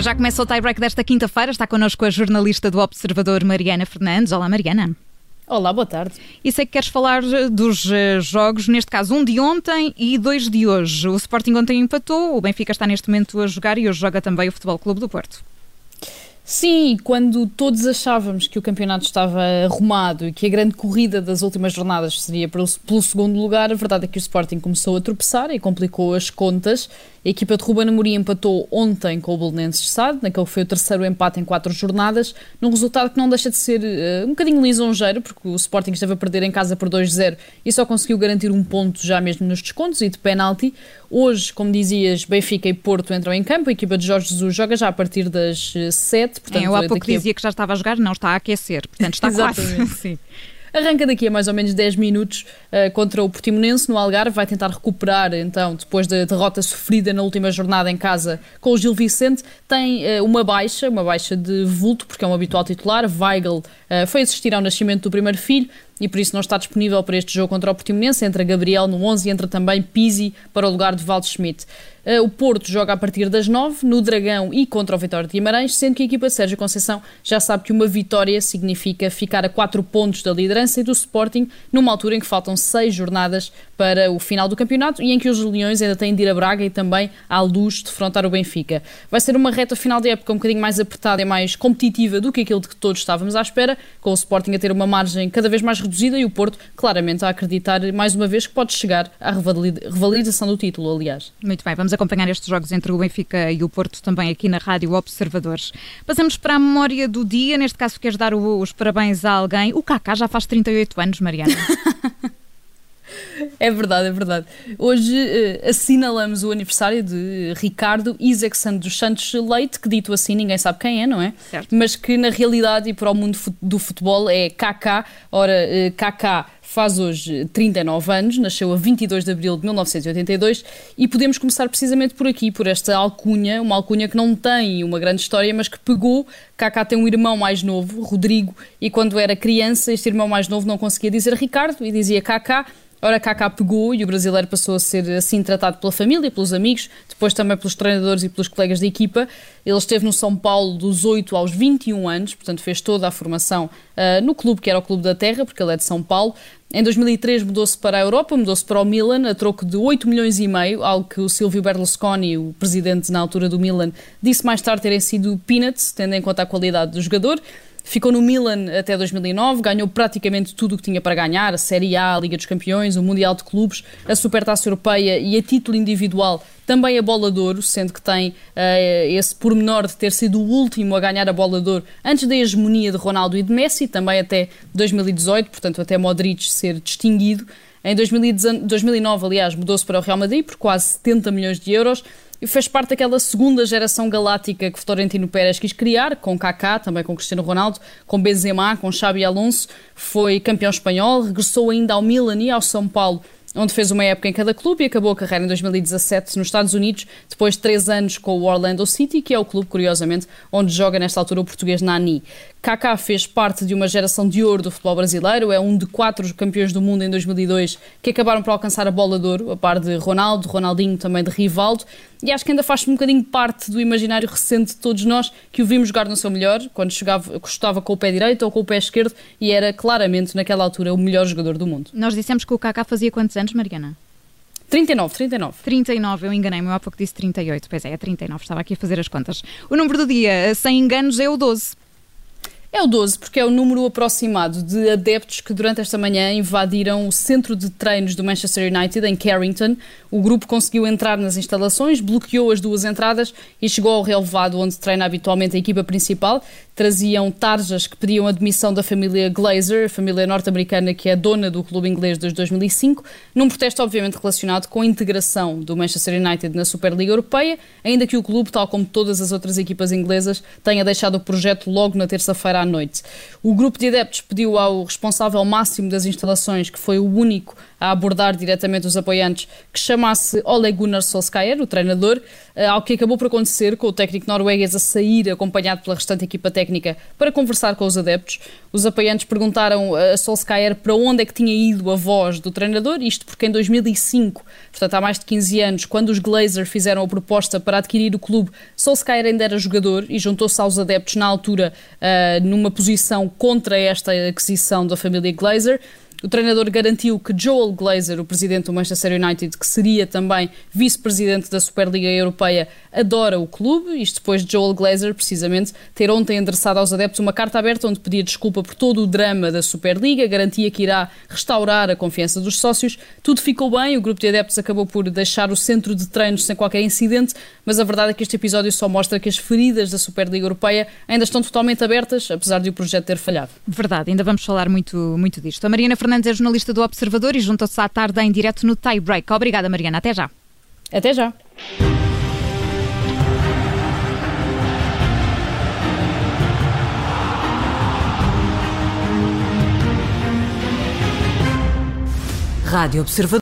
Para já começa o tie-break desta quinta-feira. Está connosco a jornalista do Observador, Mariana Fernandes. Olá, Mariana. Olá, boa tarde. E sei que queres falar dos eh, jogos, neste caso um de ontem e dois de hoje. O Sporting ontem empatou, o Benfica está neste momento a jogar e hoje joga também o Futebol Clube do Porto. Sim, quando todos achávamos que o campeonato estava arrumado e que a grande corrida das últimas jornadas seria pelo, pelo segundo lugar, a verdade é que o Sporting começou a tropeçar e complicou as contas. A equipa de Ruben Amorim empatou ontem com o Belenenses de Sade, naquele que foi o terceiro empate em quatro jornadas, num resultado que não deixa de ser uh, um bocadinho lisonjeiro, porque o Sporting esteve a perder em casa por 2-0 e só conseguiu garantir um ponto já mesmo nos descontos e de penalti. Hoje, como dizias, Benfica e Porto entram em campo, a equipa de Jorge Jesus joga já a partir das 7. Portanto, é, eu há pouco dizia a... que já estava a jogar, não, está a aquecer, portanto está quase. Sim. Arranca daqui a mais ou menos 10 minutos uh, contra o Portimonense no Algarve, vai tentar recuperar então, depois da derrota sofrida na última jornada em casa com o Gil Vicente, tem uh, uma baixa, uma baixa de vulto, porque é um habitual titular, Weigl uh, foi assistir ao nascimento do primeiro filho, e por isso não está disponível para este jogo contra o Portimonense. Entra Gabriel no 11 e entra também Pizzi para o lugar de Valde Schmidt. Eh, o Porto joga a partir das 9 no Dragão e contra o Vitória de Guimarães, sendo que a equipa de Sérgio Conceição já sabe que uma vitória significa ficar a 4 pontos da liderança e do Sporting numa altura em que faltam 6 jornadas para o final do campeonato e em que os Leões ainda têm de ir a Braga e também à luz defrontar o Benfica. Vai ser uma reta final de época um bocadinho mais apertada e mais competitiva do que aquilo de que todos estávamos à espera, com o Sporting a ter uma margem cada vez mais reduzida e o Porto claramente a acreditar mais uma vez que pode chegar à revalidação do título, aliás. Muito bem, vamos acompanhar estes jogos entre o Benfica e o Porto também aqui na Rádio Observadores. Passamos para a memória do dia, neste caso queres dar os parabéns a alguém. O Kaká já faz 38 anos, Mariana. É verdade, é verdade. Hoje uh, assinalamos o aniversário de Ricardo Isaacson dos Santos Leite, que dito assim ninguém sabe quem é, não é? Certo. Mas que na realidade e para o mundo do futebol é KK. Ora, uh, KK faz hoje 39 anos, nasceu a 22 de abril de 1982 e podemos começar precisamente por aqui, por esta alcunha, uma alcunha que não tem uma grande história, mas que pegou. Kaká tem um irmão mais novo, Rodrigo, e quando era criança, este irmão mais novo não conseguia dizer Ricardo e dizia Kaká. Ora, Kaká pegou e o brasileiro passou a ser assim tratado pela família, pelos amigos, depois também pelos treinadores e pelos colegas de equipa. Ele esteve no São Paulo dos 8 aos 21 anos, portanto fez toda a formação uh, no clube que era o Clube da Terra, porque ele é de São Paulo. Em 2003 mudou-se para a Europa, mudou-se para o Milan, a troco de 8 milhões e meio, algo que o Silvio Berlusconi, o presidente na altura do Milan, disse mais tarde terem sido peanuts, tendo em conta a qualidade do jogador. Ficou no Milan até 2009, ganhou praticamente tudo o que tinha para ganhar: a Série A, a Liga dos Campeões, o Mundial de Clubes, a Supertaça Europeia e a título individual também a Bola de Ouro, sendo que tem uh, esse pormenor de ter sido o último a ganhar a Bola de Ouro antes da hegemonia de Ronaldo e de Messi, também até 2018, portanto até Modric ser distinguido. Em 2009, aliás, mudou-se para o Real Madrid por quase 70 milhões de euros fez parte daquela segunda geração galáctica que Florentino Pérez quis criar, com Kaká, também com Cristiano Ronaldo, com Benzema, com Xabi Alonso, foi campeão espanhol, regressou ainda ao Milan e ao São Paulo onde fez uma época em cada clube e acabou a carreira em 2017 nos Estados Unidos, depois de três anos com o Orlando City, que é o clube, curiosamente, onde joga nesta altura o português Nani. Kaká fez parte de uma geração de ouro do futebol brasileiro, é um de quatro campeões do mundo em 2002 que acabaram por alcançar a bola de ouro, a par de Ronaldo, Ronaldinho, também de Rivaldo, e acho que ainda faz um bocadinho parte do imaginário recente de todos nós que o vimos jogar no seu melhor, quando chegava, estava com o pé direito ou com o pé esquerdo, e era claramente, naquela altura, o melhor jogador do mundo. Nós dissemos que o Kaká fazia quantos anos, Mariana? 39, 39. 39, eu enganei-me, eu há pouco disse 38. Pois é, é 39, estava aqui a fazer as contas. O número do dia, sem enganos, é o 12. É o 12, porque é o número aproximado de adeptos que durante esta manhã invadiram o centro de treinos do Manchester United em Carrington. O grupo conseguiu entrar nas instalações, bloqueou as duas entradas e chegou ao relevado onde treina habitualmente a equipa principal. Traziam tarjas que pediam a demissão da família Glazer, a família norte-americana que é dona do clube inglês desde 2005, num protesto obviamente relacionado com a integração do Manchester United na Superliga Europeia, ainda que o clube, tal como todas as outras equipas inglesas, tenha deixado o projeto logo na terça-feira à noite. O grupo de adeptos pediu ao responsável máximo das instalações, que foi o único a abordar diretamente os apoiantes, que chamasse Ole Gunnar Solskjaer, o treinador, eh, ao que acabou por acontecer com o técnico norueguês a sair acompanhado pela restante equipa técnica para conversar com os adeptos. Os apoiantes perguntaram a Solskjaer para onde é que tinha ido a voz do treinador, isto porque em 2005, portanto há mais de 15 anos, quando os Glazer fizeram a proposta para adquirir o clube, Solskjaer ainda era jogador e juntou-se aos adeptos na altura uh, numa posição contra esta aquisição da família Glazer. O treinador garantiu que Joel Glazer, o presidente do Manchester United, que seria também vice-presidente da Superliga Europeia, adora o clube. Isto depois de Joel Glazer, precisamente, ter ontem endereçado aos adeptos uma carta aberta onde pedia desculpa por todo o drama da Superliga, garantia que irá restaurar a confiança dos sócios. Tudo ficou bem, o grupo de adeptos acabou por deixar o centro de treinos sem qualquer incidente, mas a verdade é que este episódio só mostra que as feridas da Superliga Europeia ainda estão totalmente abertas, apesar de o projeto ter falhado. Verdade, ainda vamos falar muito, muito disto. A Mariana Fernandes é jornalista do Observador e junta-se à tarde em direto no Tie Break. Obrigada, Mariana. Até já. Até já. Rádio Observador.